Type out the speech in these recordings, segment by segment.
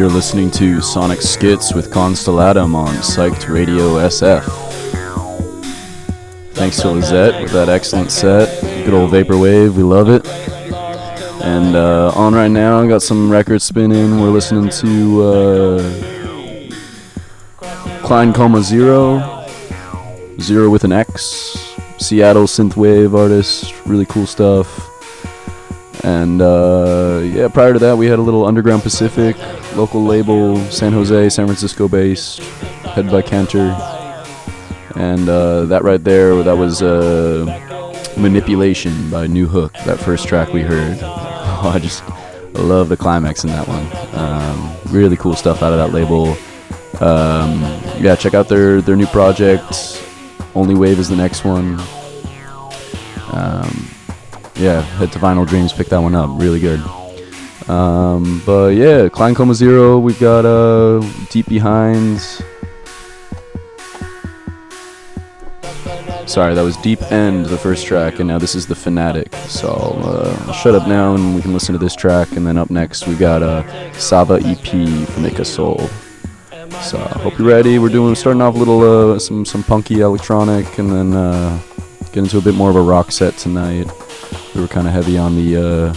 You're listening to Sonic Schitz with Constellatum on Psyched Radio SF. Thanks to Lizette with that excellent set. Good old Vaporwave, we love it. And uh, on right now, I got some records spinning. We're listening to uh, Kline Coma Xero, Zero with an X, Seattle synthwave artist, really cool stuff. And uh, yeah, prior to that, we had a little Underground Pacific, local label, San Jose, San Francisco based, headed by Cantor. And uh, that right there, that was uh, Manipulation by New Hook, that first track we heard. Oh, I just love the climax in that one. Um, really cool stuff out of that label. Um, yeah, check out their, their new project. Only Wave is the next one. Um, yeah, head to Vinyl Dreams, pick that one up. Really good. Um, but yeah, Kline Coma Xero, we've got uh, Deep Behind. Sorry, that was Deep End, the first track, and now this is The Fanatic. So uh, I'll shut up now and we can listen to this track. And then up next, we got uh, Sava EP from Ika Soul. So I hope you're ready. We're doing starting off a little uh, some some punky electronic, and then uh, get into a bit more of a rock set tonight. We were kind of heavy on the uh,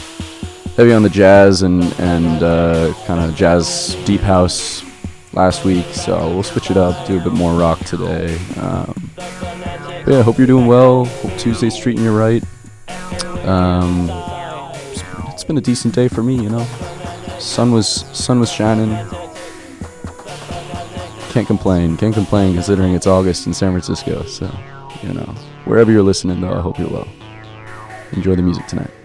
heavy on the jazz and and uh, kind of jazz deep house last week, so we'll switch it up, do a bit more rock today. Um, yeah, hope you're doing well. Hope Tuesday's treating you right. Um, it's been a decent day for me, you know. Sun was sun was shining. Can't complain. Can't complain considering it's August in San Francisco. So, you know, wherever you're listening, though, I hope you're well. Enjoy the music tonight.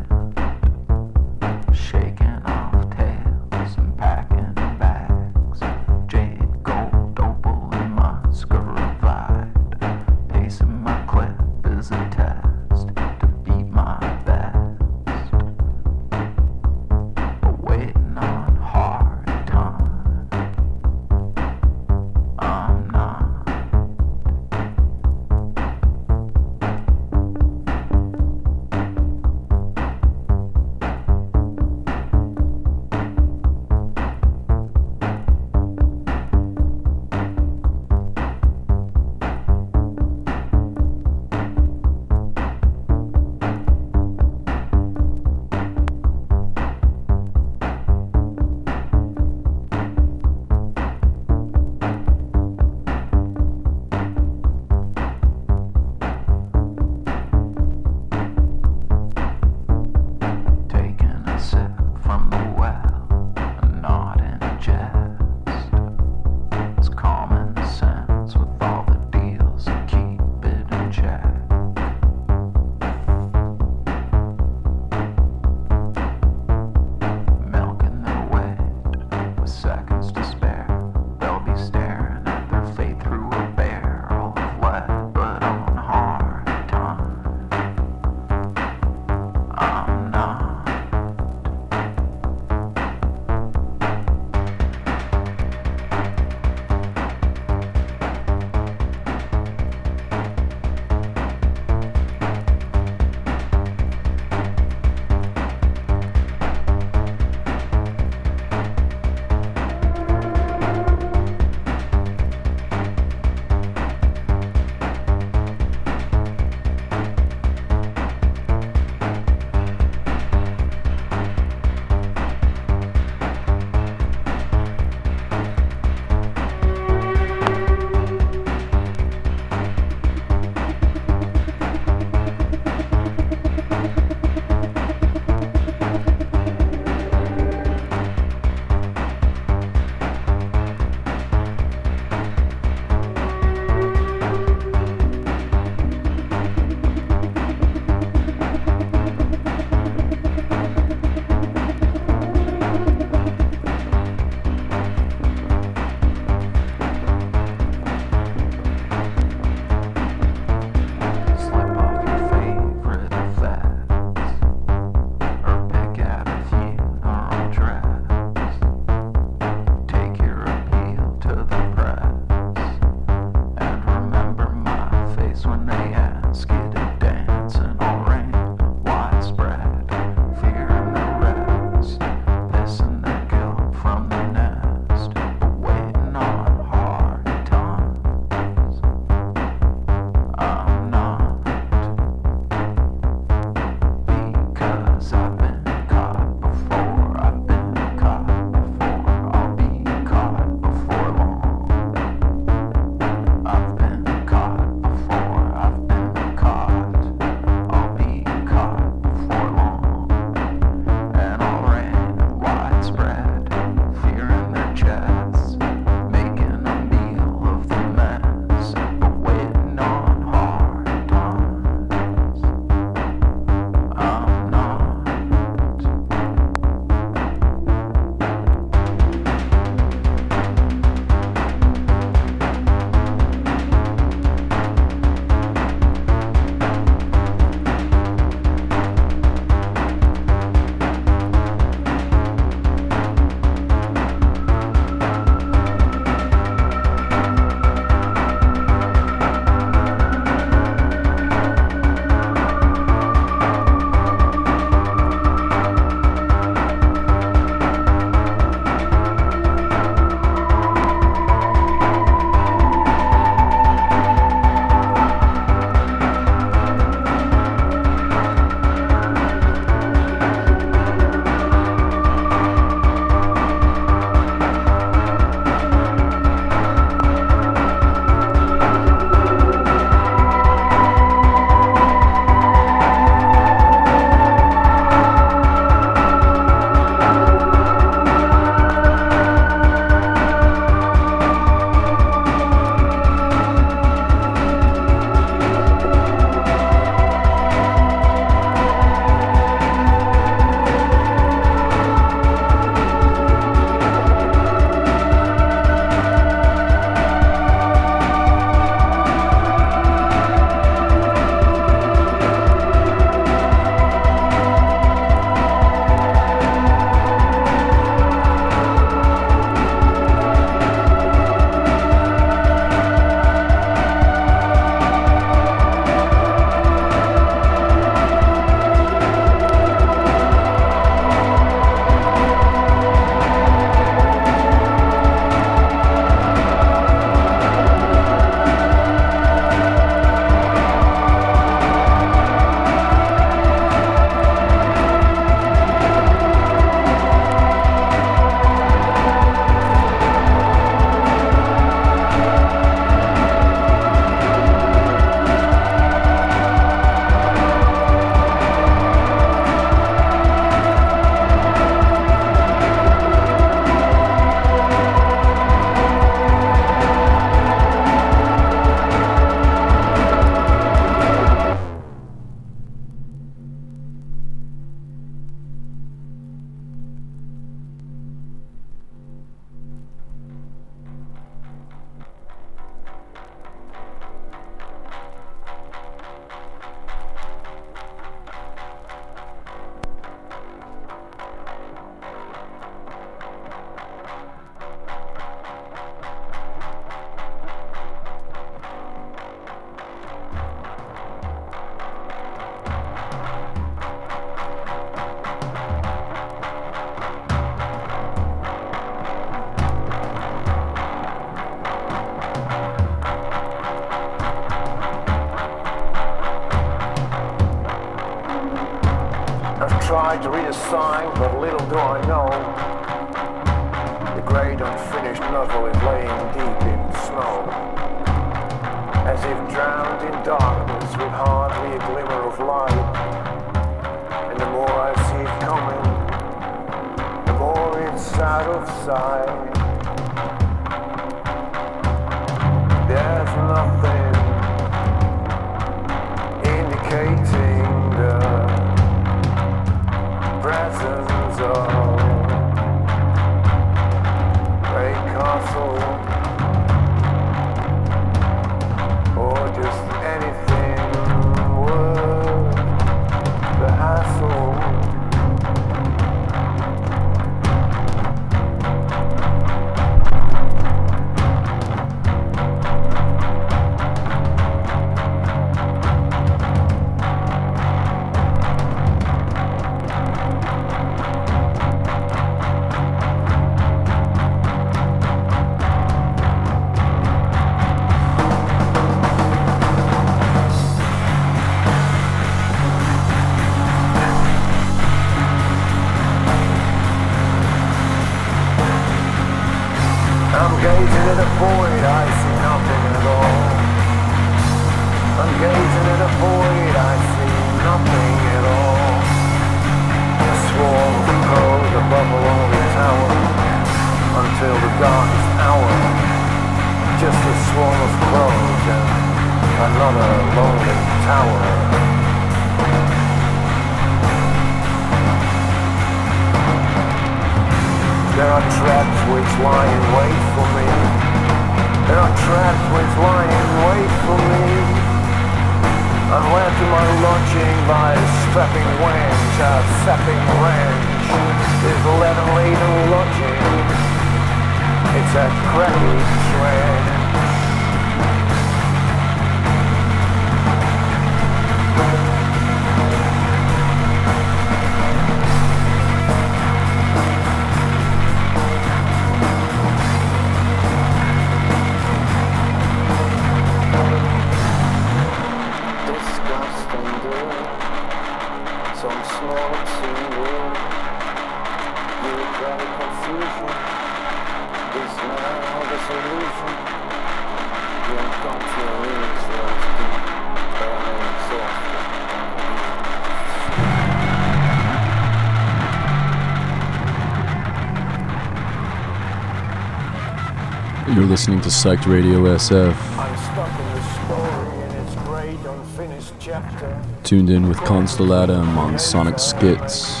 To Psyched Radio SF, in the story in its great unfinished chapter. tuned in with Constellatum on Sonic Schitz.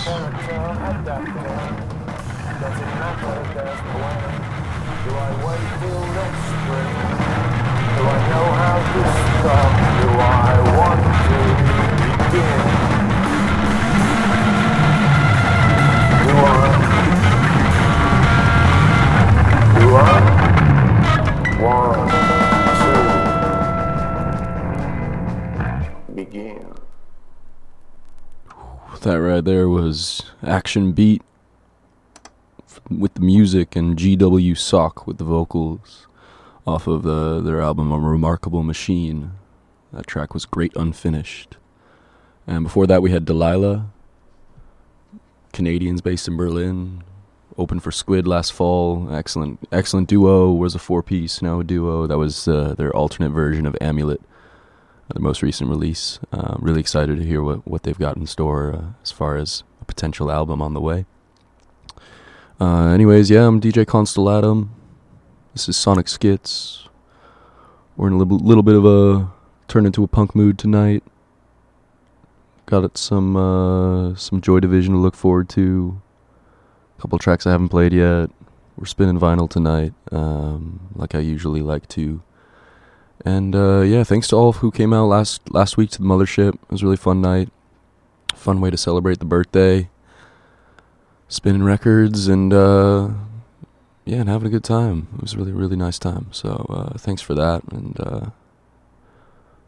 Action Beat with the music and GW Sok with the vocals off of the, their album A Remarkable Machine. That track was Great Unfinished. And before that, we had Deliluh, Canadians based in Berlin, opened for Squid last fall. Excellent, excellent duo. Was a four-piece, now a duo. That was uh, their alternate version of Amulet, uh, their most recent release. Uh, really excited to hear what, what they've got in store uh, as far as a potential album on the way. Uh, anyways, yeah, I'm DJ Constellatum. This is Sonic Schitz. We're in a little, little bit of a turn into a punk mood tonight. Got some uh, some Joy Division to look forward to. A couple tracks I haven't played yet. We're spinning vinyl tonight, um, like I usually like to. And uh, yeah, thanks to all who came out last last week to the mothership. It was a really fun night. Fun way to celebrate the birthday. Spinning records and uh, yeah, and having a good time. It was really really nice time. So uh, thanks for that, and uh,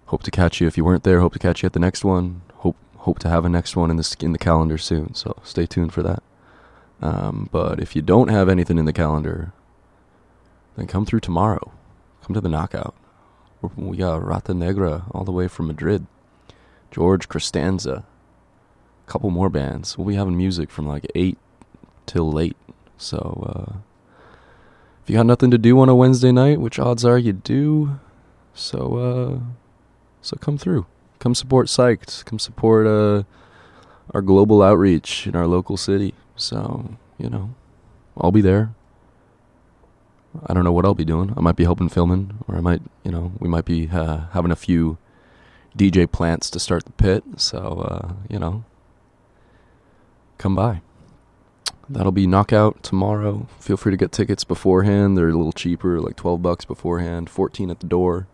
hope to catch you if you weren't there. Hope to catch you at the next one. Hope hope to have a next one in the in the calendar soon. So stay tuned for that. Um, but if you don't have anything in the calendar, then come through tomorrow. Come to the knockout. We got Rata Negra all the way from Madrid. George Costanza. Couple more bands. We'll be having music from like 8 till late. So, uh, if you got nothing to do on a Wednesday night, which odds are you do, so, uh, so come through. Come support Psyched. Come support, uh, our global outreach in our local city. So, you know, I'll be there. I don't know what I'll be doing. I might be helping filming, or I might, you know, we might be uh, having a few DJ plants to start the pit. So, uh, you know, come by. That'll be knockout tomorrow. Feel free to get tickets beforehand. They're a little cheaper, like 12 bucks beforehand, 14 at the door.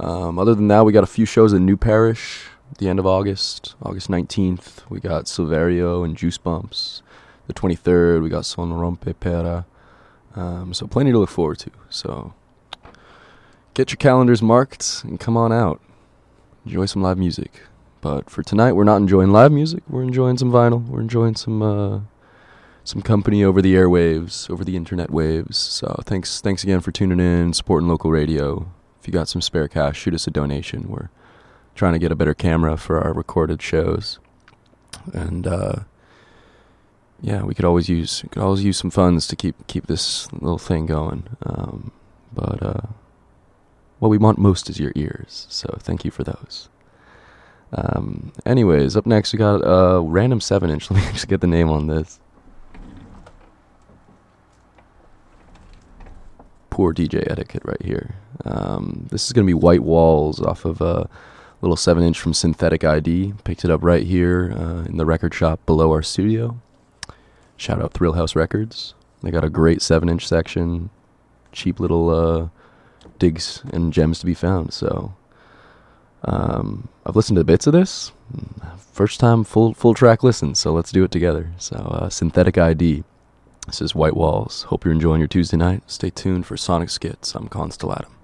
Um, other than that, we got a few shows in New Parish the end of August. August 19th, we got Silverio and Juice Bumps. The 23rd, we got Son Rompe Pera. Um, so plenty to look forward to. So get your calendars marked and come on out. Enjoy some live music. But for tonight, we're not enjoying live music. We're enjoying some vinyl. We're enjoying some uh, some company over the airwaves, over the internet waves. So thanks thanks again for tuning in, supporting local radio. If you got some spare cash, shoot us a donation. We're trying to get a better camera for our recorded shows, and uh, yeah, we could always use could always use some funds to keep keep this little thing going. Um, but uh, what we want most is your ears. So thank you for those. Um, anyways, up next we got a random seven inch. Let me just get the name on this. Poor DJ etiquette right here. Um, this is gonna be White Walls off of a little seven inch from Synthetic ID. Picked it up right here uh, in the record shop below our studio. Shout out Thrill House Records. They got a great seven inch section, cheap little uh, digs and gems to be found. So um, I've listened to bits of this. First time full full track listen, so let's do it together. So uh, Synthetic ID. This is White Walls. Hope you're enjoying your Tuesday night. Stay tuned for Sonic Schitz. I'm Constellatum.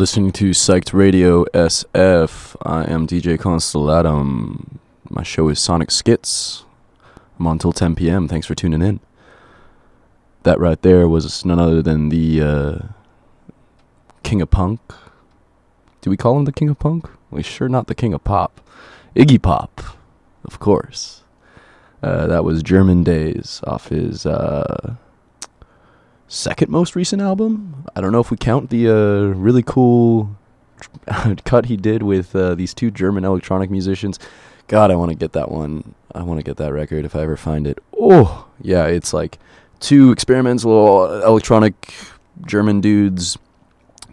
Listening to Psyched Radio SF. I am DJ Constellatum. My show is Sonic Schitz. I'm on till 10 p.m. Thanks for tuning in. That right there was none other than the uh, King of Punk. Do we call him the King of Punk? We sure not the King of Pop. Iggy Pop, of course. Uh, that was German Days off his uh, second most recent album. I don't know if we count the uh, really cool cut he did with uh, these two German electronic musicians. God, I want to get that one. I want to get that record if I ever find it. Oh, yeah, it's like two experimental electronic German dudes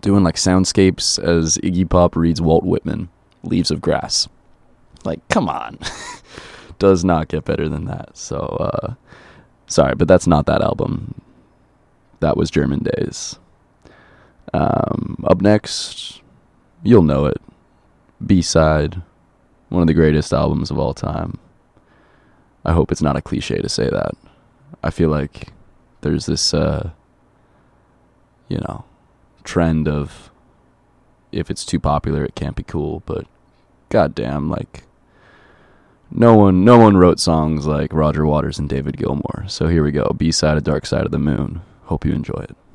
doing like soundscapes as Iggy Pop reads Walt Whitman, Leaves of Grass. Like, come on. Does not get better than that. So, uh, sorry, but that's not that album that was German Days. Um, up next, you'll know it. B side, one of the greatest albums of all time. I hope it's not a cliche to say that. I feel like there's this, uh, you know, trend of if it's too popular, it can't be cool. But goddamn, like no one, no one wrote songs like Roger Waters and David Gilmour. So here we go. B side of Dark Side of the Moon. Hope you enjoy it.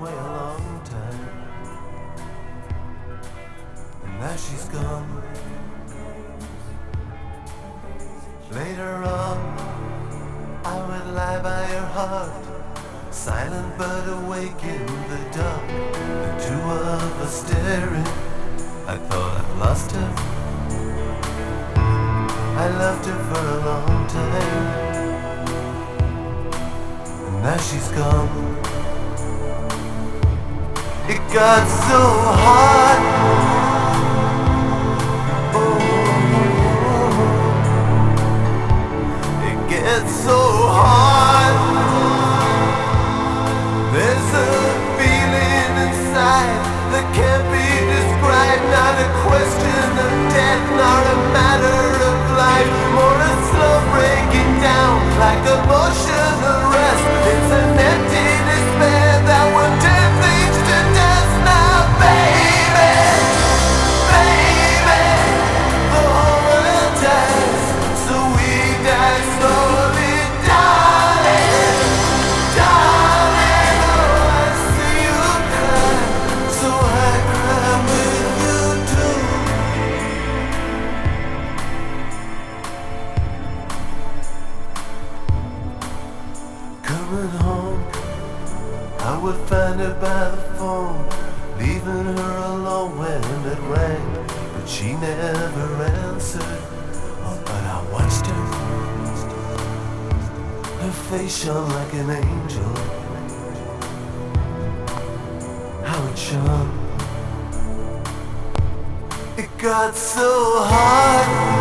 Way a long time. And now she's gone. Later on, I would lie by her heart, silent but awake in the dark. The two of us staring. I thought I'd lost her. I loved her for a long time. And now she's gone. Got so hard. Oh, it gets so hard. There's a feeling inside that can't be described. Not a question of death, not a matter of life. More a slow breaking down, like a her by the phone, leaving her alone when it rang, but she never answered. Oh, but I watched her. Her face shone like an angel. How it shone. It got so hard.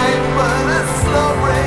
Life, but a slow breaking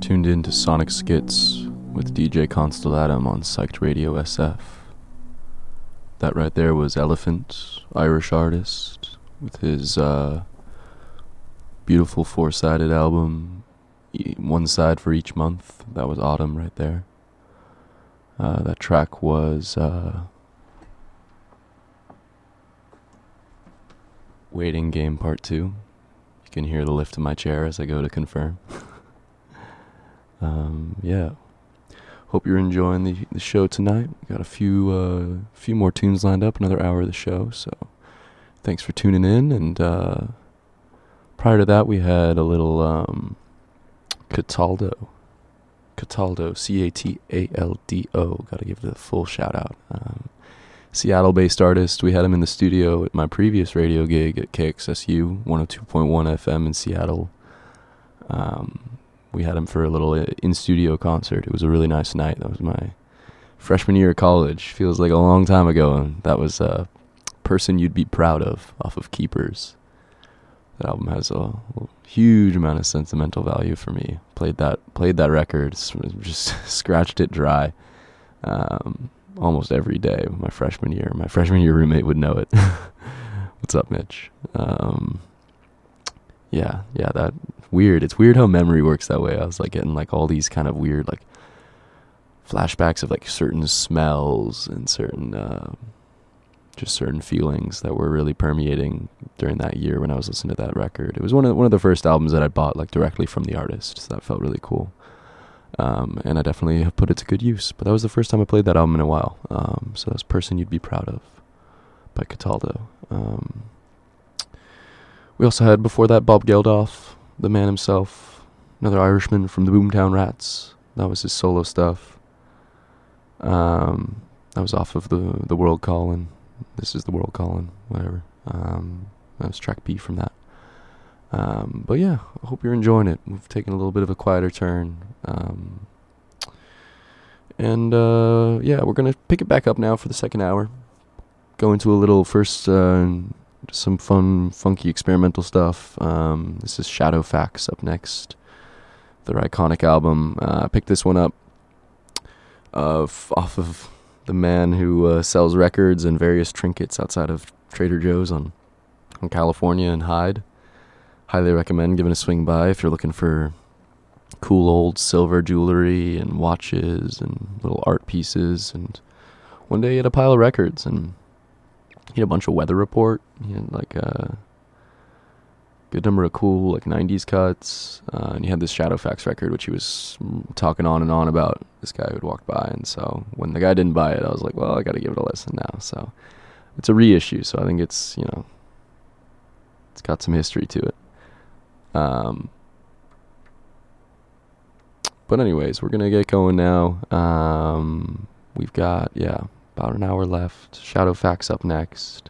tuned in to Sonic Schitz with DJ Constellatum on Psyched Radio SF. That right there was Elephant, Irish artist, with his uh, beautiful four sided album, one side for each month. That was Autumn right there. Uh, that track was uh, Waiting Game Part 2. You can hear the lift of my chair as I go to confirm. um, yeah. Hope you're enjoying the, the show tonight. We got a few uh, few more tunes lined up, another hour of the show. So thanks for tuning in. And uh, prior to that, we had a little um, Cataldo. Cataldo, C A T A L D O. Got to give the full shout out. Um, Seattle based artist. We had him in the studio at my previous radio gig at KXSU 102.1 FM in Seattle. Um, we had him for a little in studio concert. It was a really nice night. That was my freshman year of college. Feels like a long time ago, and that was a person you'd be proud of off of Keepers. That album has a huge amount of sentimental value for me. Played that played that record, just scratched it dry. Um, almost every day my freshman year. My freshman year roommate would know it. What's up, Mitch? Um, yeah, yeah, that weird. It's weird how memory works that way. I was like getting like all these kind of weird like flashbacks of like certain smells and certain uh, just certain feelings that were really permeating during that year when I was listening to that record. It was one of one of the first albums that I bought like directly from the artist. So that felt really cool. Um, and I definitely have put it to good use. But that was the first time I played that album in a while. Um, so that's "Person You'd Be Proud of" by Cataldo. Um, we also had before that Bob Geldof, the man himself, another Irishman from the Boomtown Rats. That was his solo stuff. Um, that was off of the the World Calling. This is the World Calling, whatever. Um, that was track B from that. Um, but yeah, I hope you're enjoying it. We've taken a little bit of a quieter turn. Um, and uh, yeah, we're going to pick it back up now for the second hour. Go into a little first, uh, some fun, funky experimental stuff. Um, this is Shadowfax up next, their iconic album. Uh, I picked this one up off of the man who uh, sells records and various trinkets outside of Trader Joe's on, on California and Hyde highly recommend giving a swing by if you're looking for cool old silver jewelry and watches and little art pieces. And one day he had a pile of records and he had a bunch of weather report. He had like a good number of cool like 90s cuts. Uh, and he had this Shadowfax record, which he was talking on and on about. This guy who'd walked by. And so when the guy didn't buy it, I was like, well, I got to give it a listen now. So it's a reissue. So I think it's, you know, it's got some history to it. Um, but anyways, we're gonna get going now. Um, we've got yeah about an hour left. Shadowfax up next.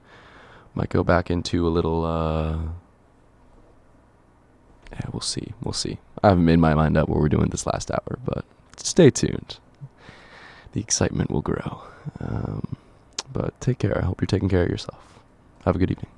Might go back into a little. Uh, yeah, we'll see. We'll see. I haven't made my mind up what we're doing this last hour, but stay tuned. The excitement will grow. Um, but take care. I hope you're taking care of yourself. Have a good evening.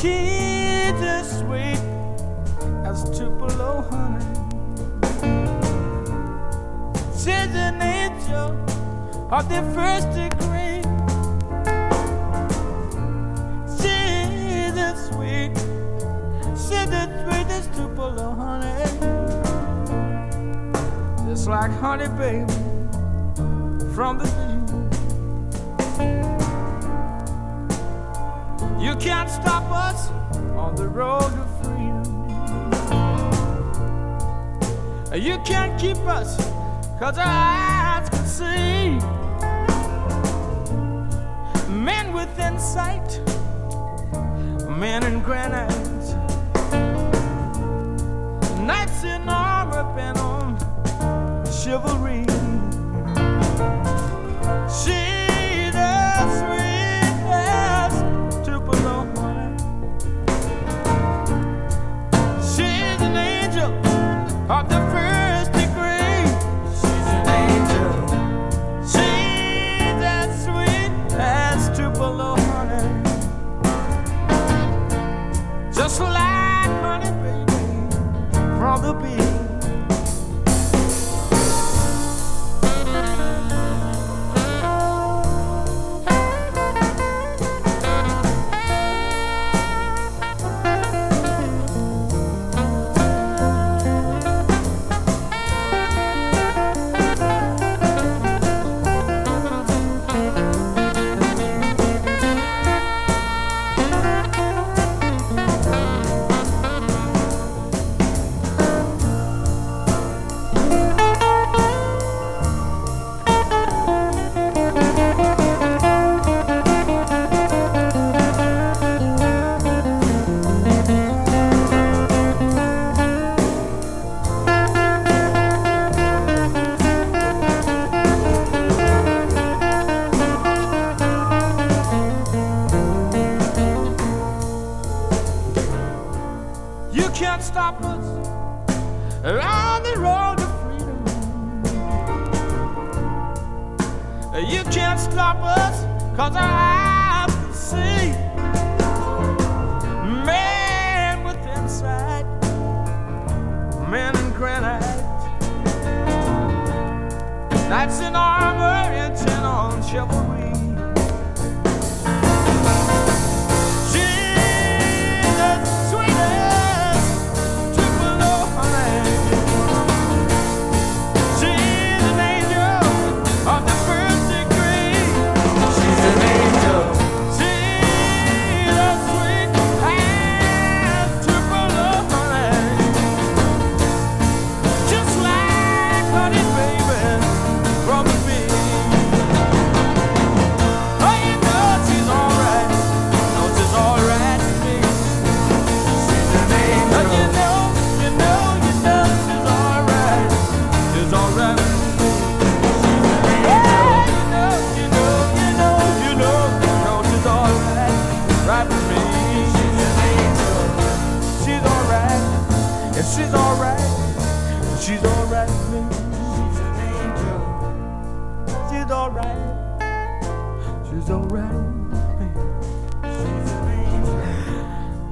She's as sweet as Tupelo honey. She's an angel of the first degree. She's as sweet, she's as sweet as Tupelo honey. Just like honey, baby, from the You can't stop us on the road to freedom. You can't keep us, cause our eyes can see. Men with insight, men in granite. Knights in armor bent on chivalry.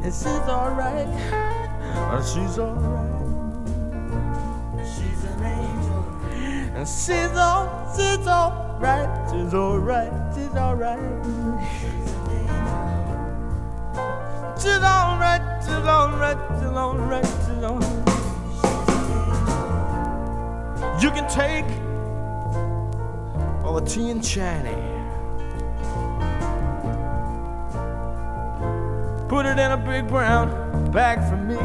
And she's alright. And she's alright. She's an angel. And she's all, she's alright. She's alright. She's alright. She's alright. She's alright. She's alright. She's alright. You can take all the tea and China. Put it in a big brown bag for me.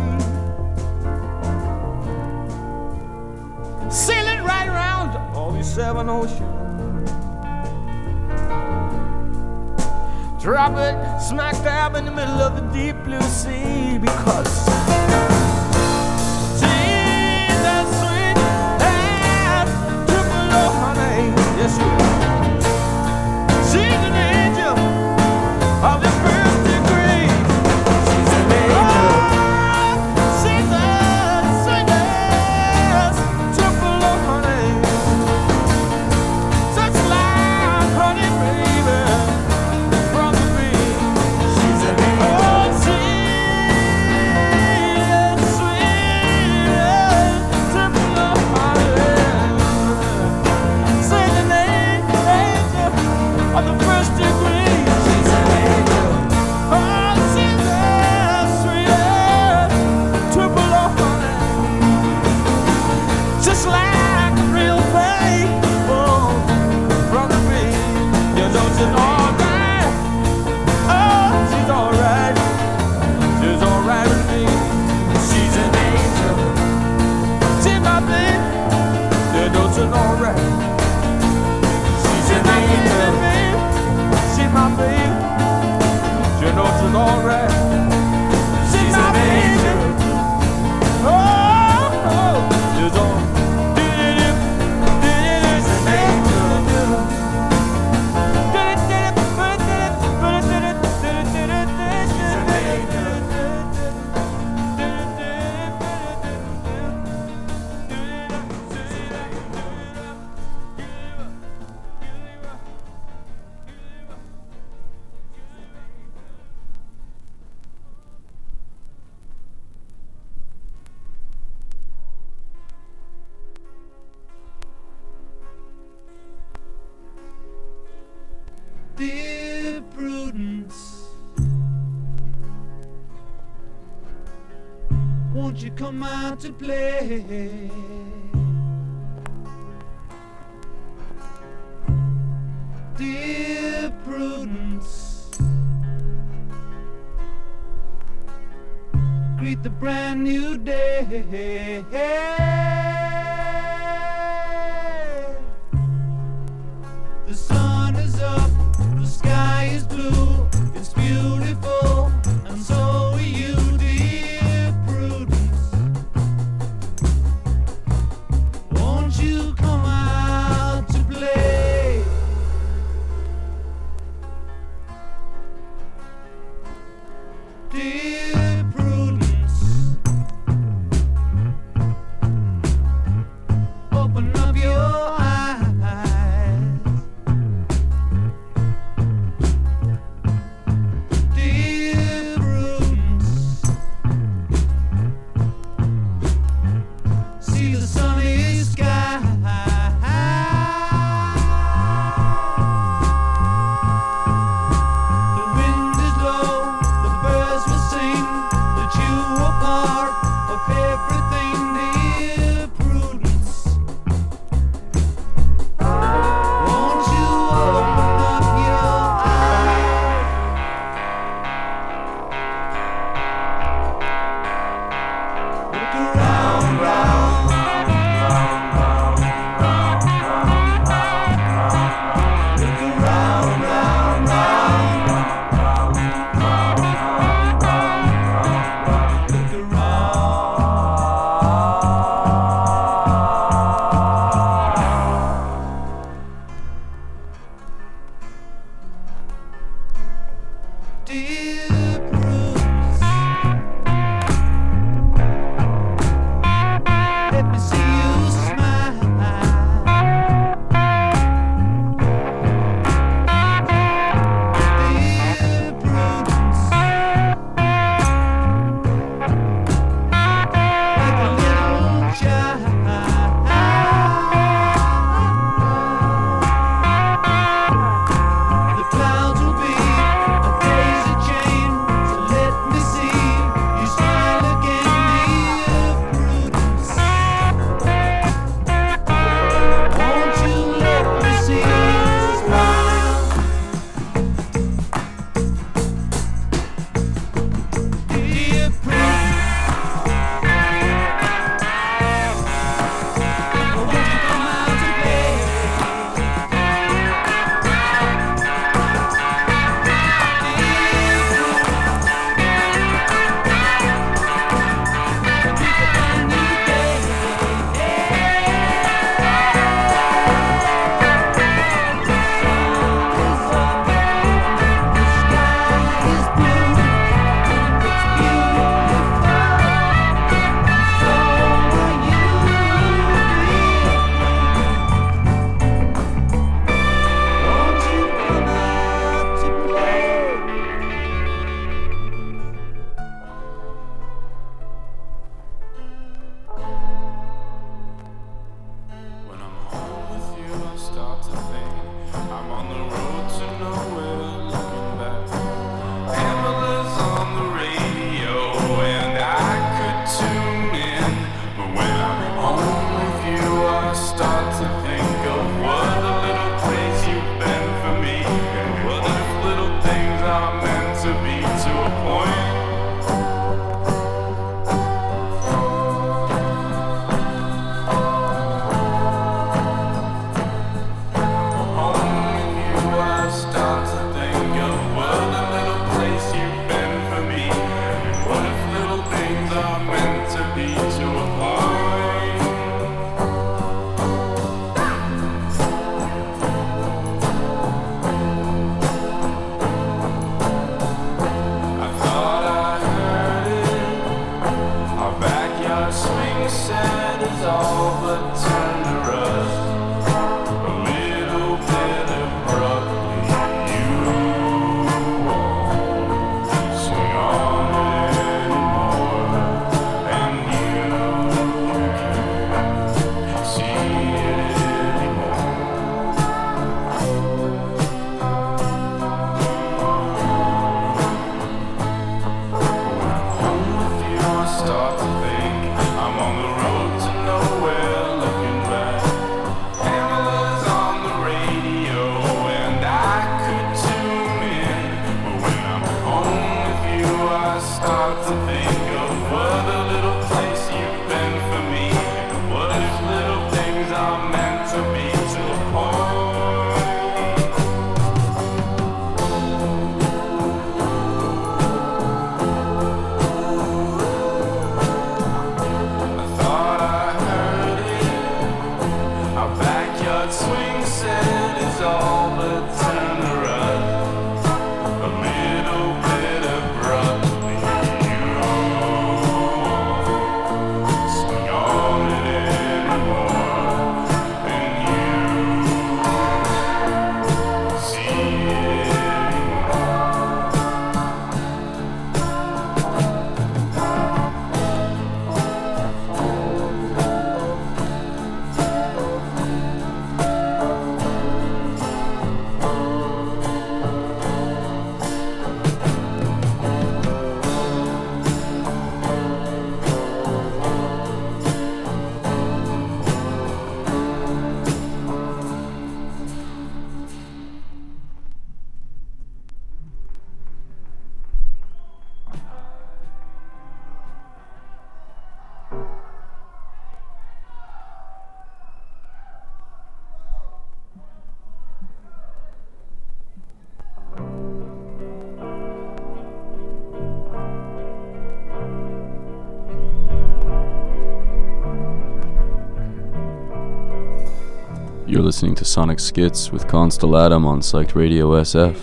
Sail it right around all these seven oceans. Drop it smack dab in the middle of the deep blue sea because to play? Listening to Sonic Schitz with Constellatum on Psyched Radio SF.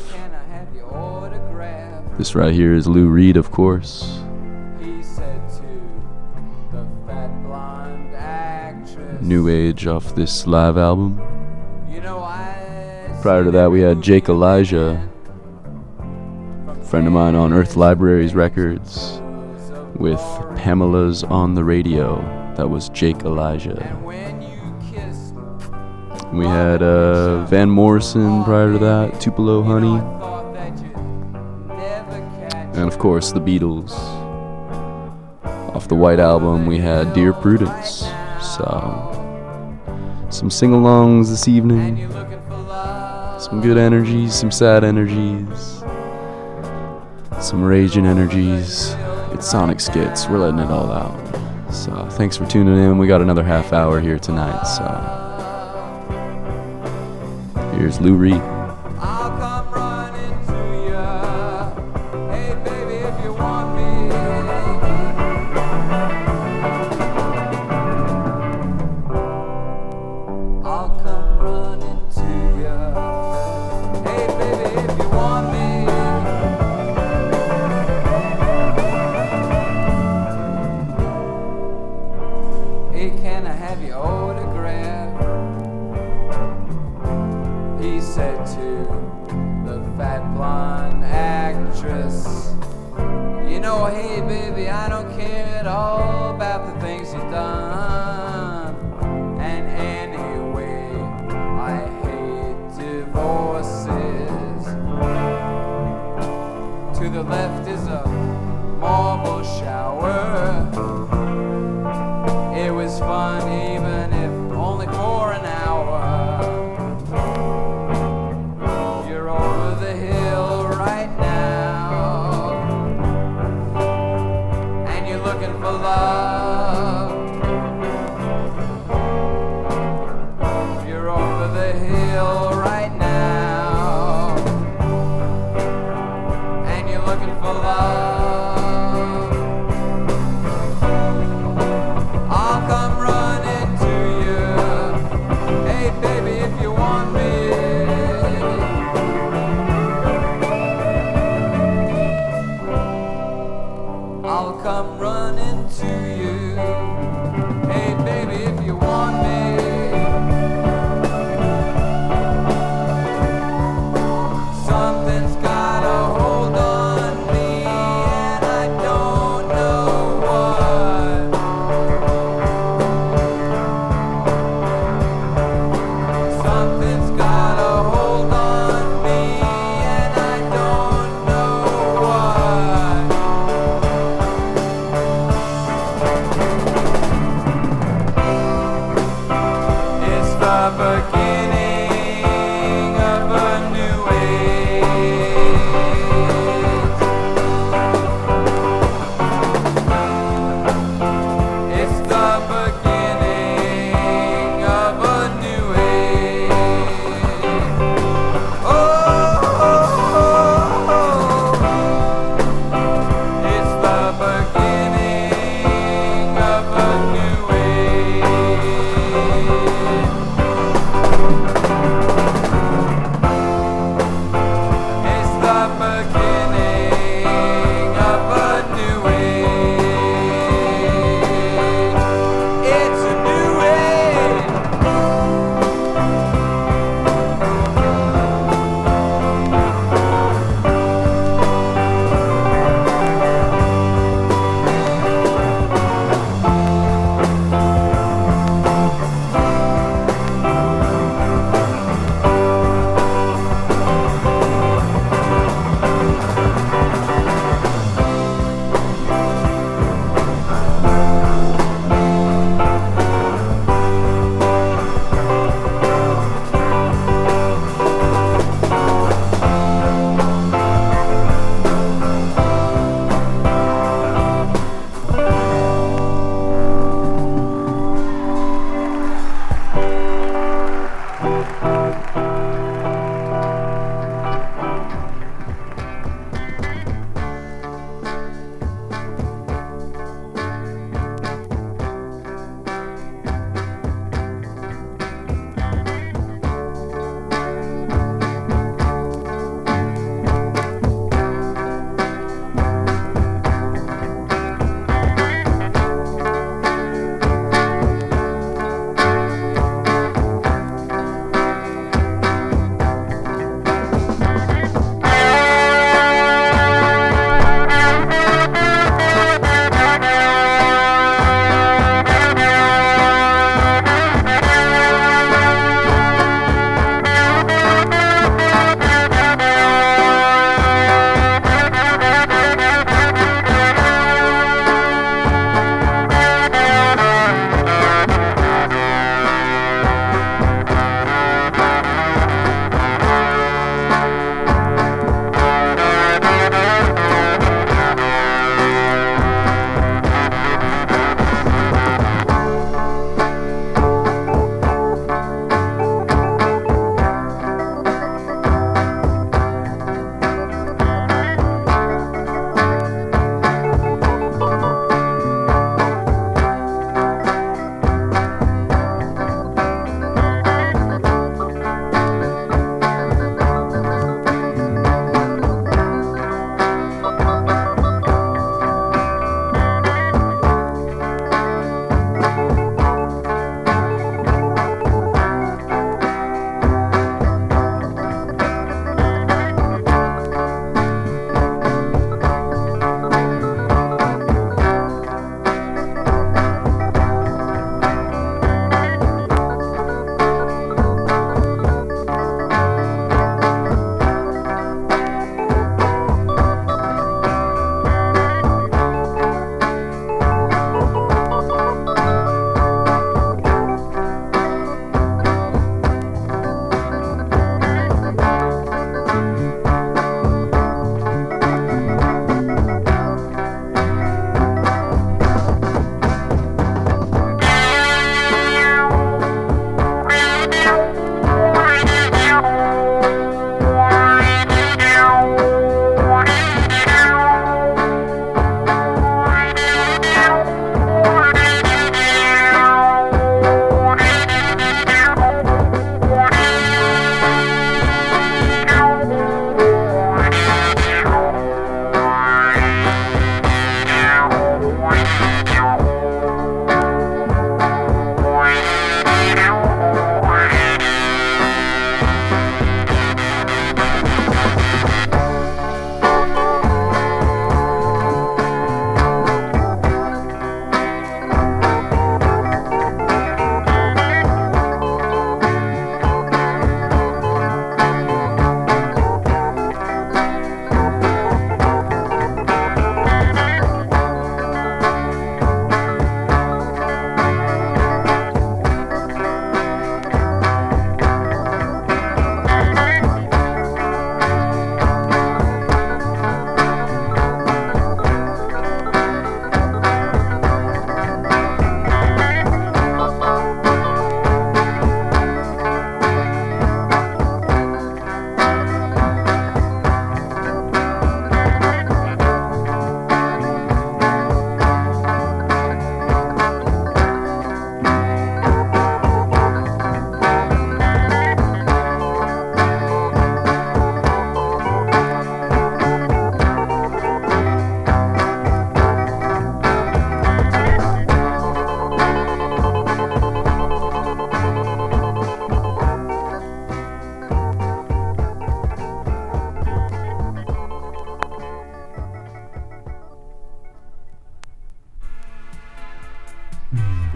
This right here is Lou Reed, of course. New Age off this live album. Prior to that, we had Jake Elijah, friend of mine on Earth Libraries Records, with Pamela's on the Radio. That was Jake Elijah. We had uh, Van Morrison prior to that, Tupelo Honey, and of course the Beatles. Off the White Album, we had Dear Prudence. So, some sing alongs this evening. Some good energies, some sad energies, some raging energies. It's Sonic Schitz. We're letting it all out. So thanks for tuning in. We got another half hour here tonight. So here's Lou Reed. Hey baby, I don't care at all about the things you've done. And anyway, I hate divorces. To the left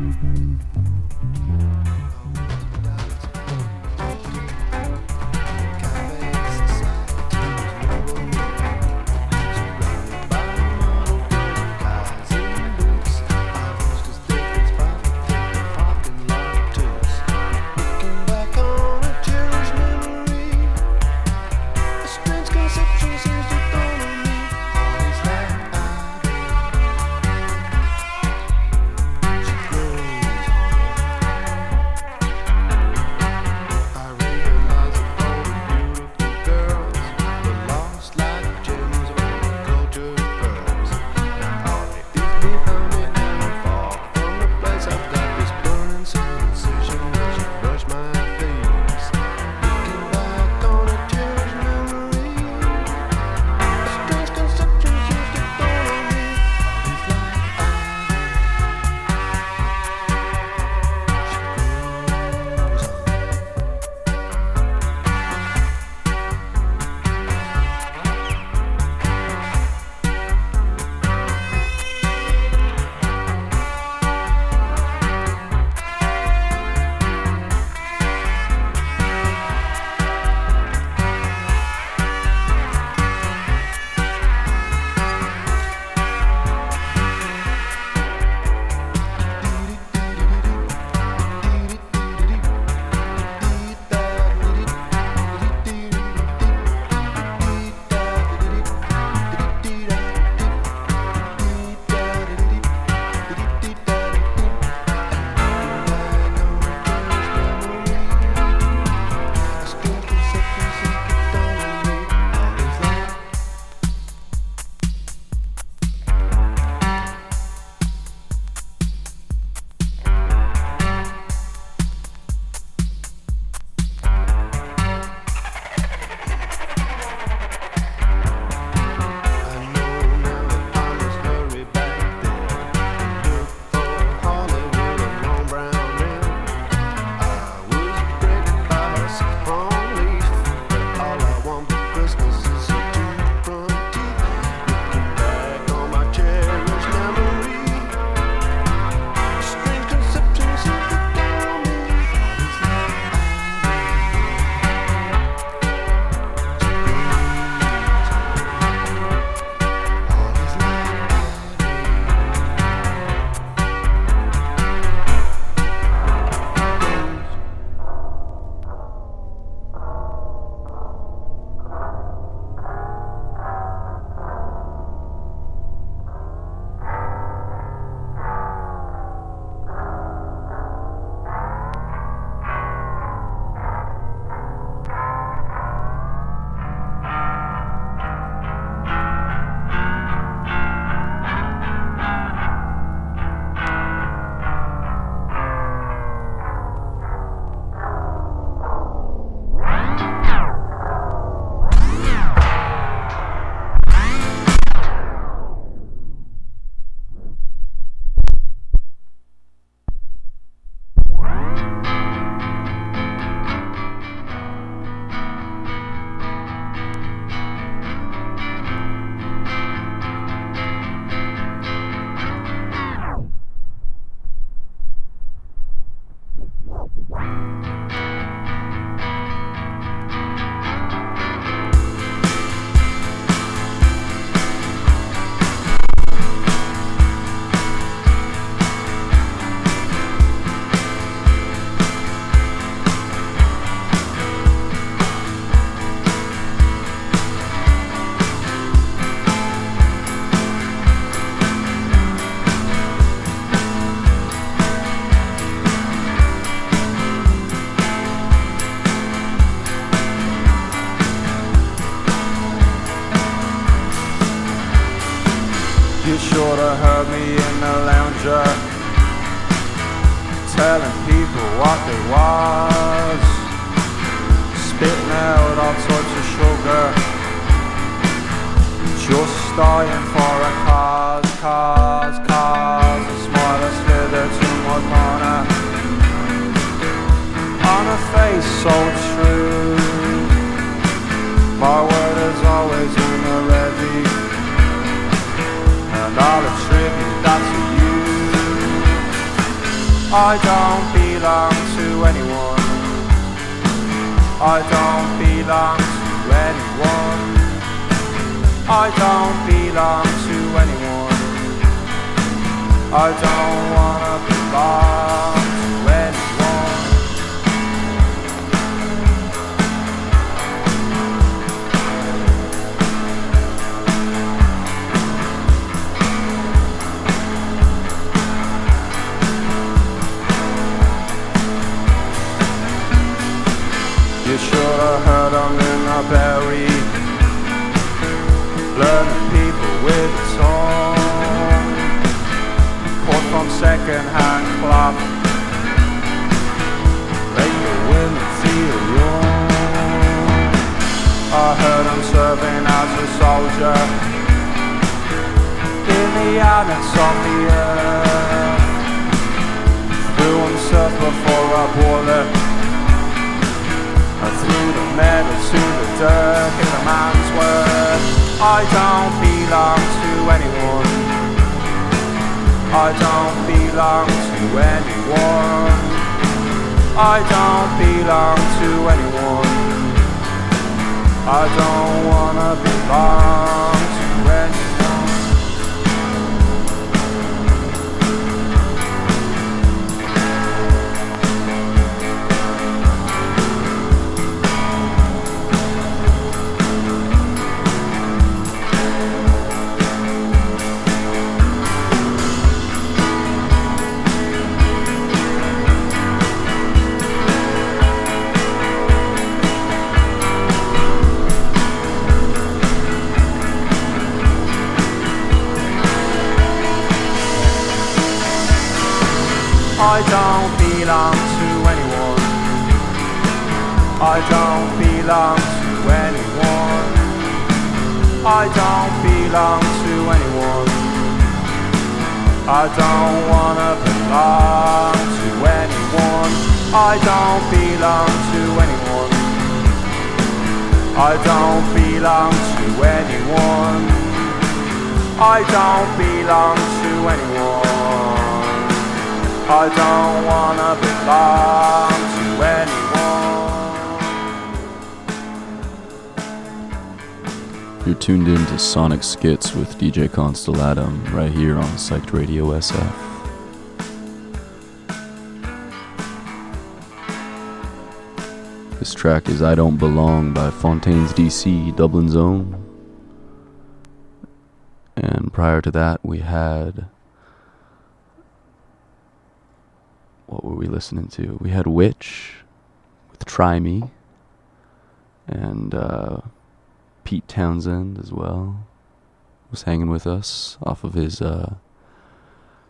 Mm-hmm. Anyone. I don't wanna belong to anyone. You're tuned in to Sonic Schitz with DJ Constellatum right here on Psyched Radio SF. This track is I Don't Belong by Fontaines DC, Dublin's own. And prior to that, we had. What were we listening to? We had Witch with Try Me. And uh, Pete Townshend as well was hanging with us off of his uh,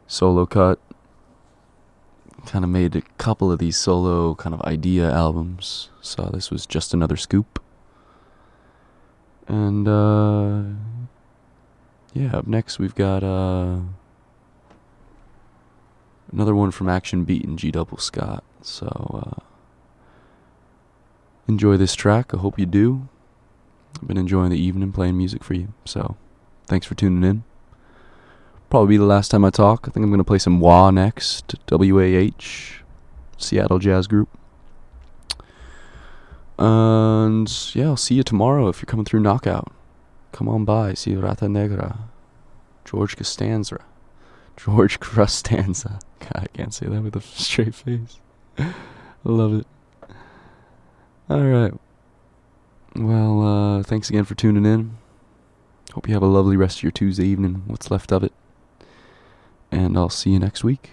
solo cut. Kind of made a couple of these solo kind of idea albums, so this was just another scoop. And uh, yeah, up next we've got uh, another one from Action Beat and GW Sok. So uh, enjoy this track. I hope you do. I've been enjoying the evening playing music for you. So, thanks for tuning in. Probably be the last time I talk. I think I'm going to play some WA next. WAH, Seattle Jazz Group. And yeah, I'll see you tomorrow if you're coming through Knockout. Come on by. See Rata Negra. George Costanza. George Crustanza. God, I can't say that with a straight face. I love it. Alright. Well, uh, thanks again for tuning in. Hope you have a lovely rest of your Tuesday evening, what's left of it. And I'll see you next week.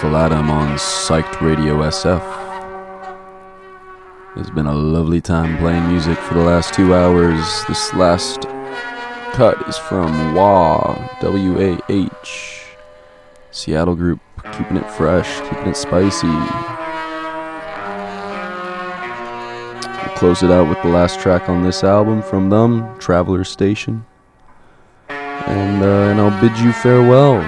Constellatum, on Psyched Radio SF. It's been a lovely time playing music for the last two hours. This last cut is from WAH, W A H, Seattle group, keeping it fresh, keeping it spicy. We'll close it out with the last track on this album from them, Traveler Station. And, uh, and I'll bid you farewell.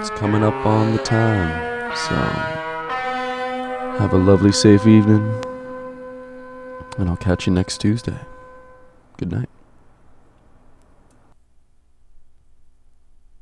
It's coming up on the time. So, have a lovely, safe evening. And I'll catch you next Tuesday.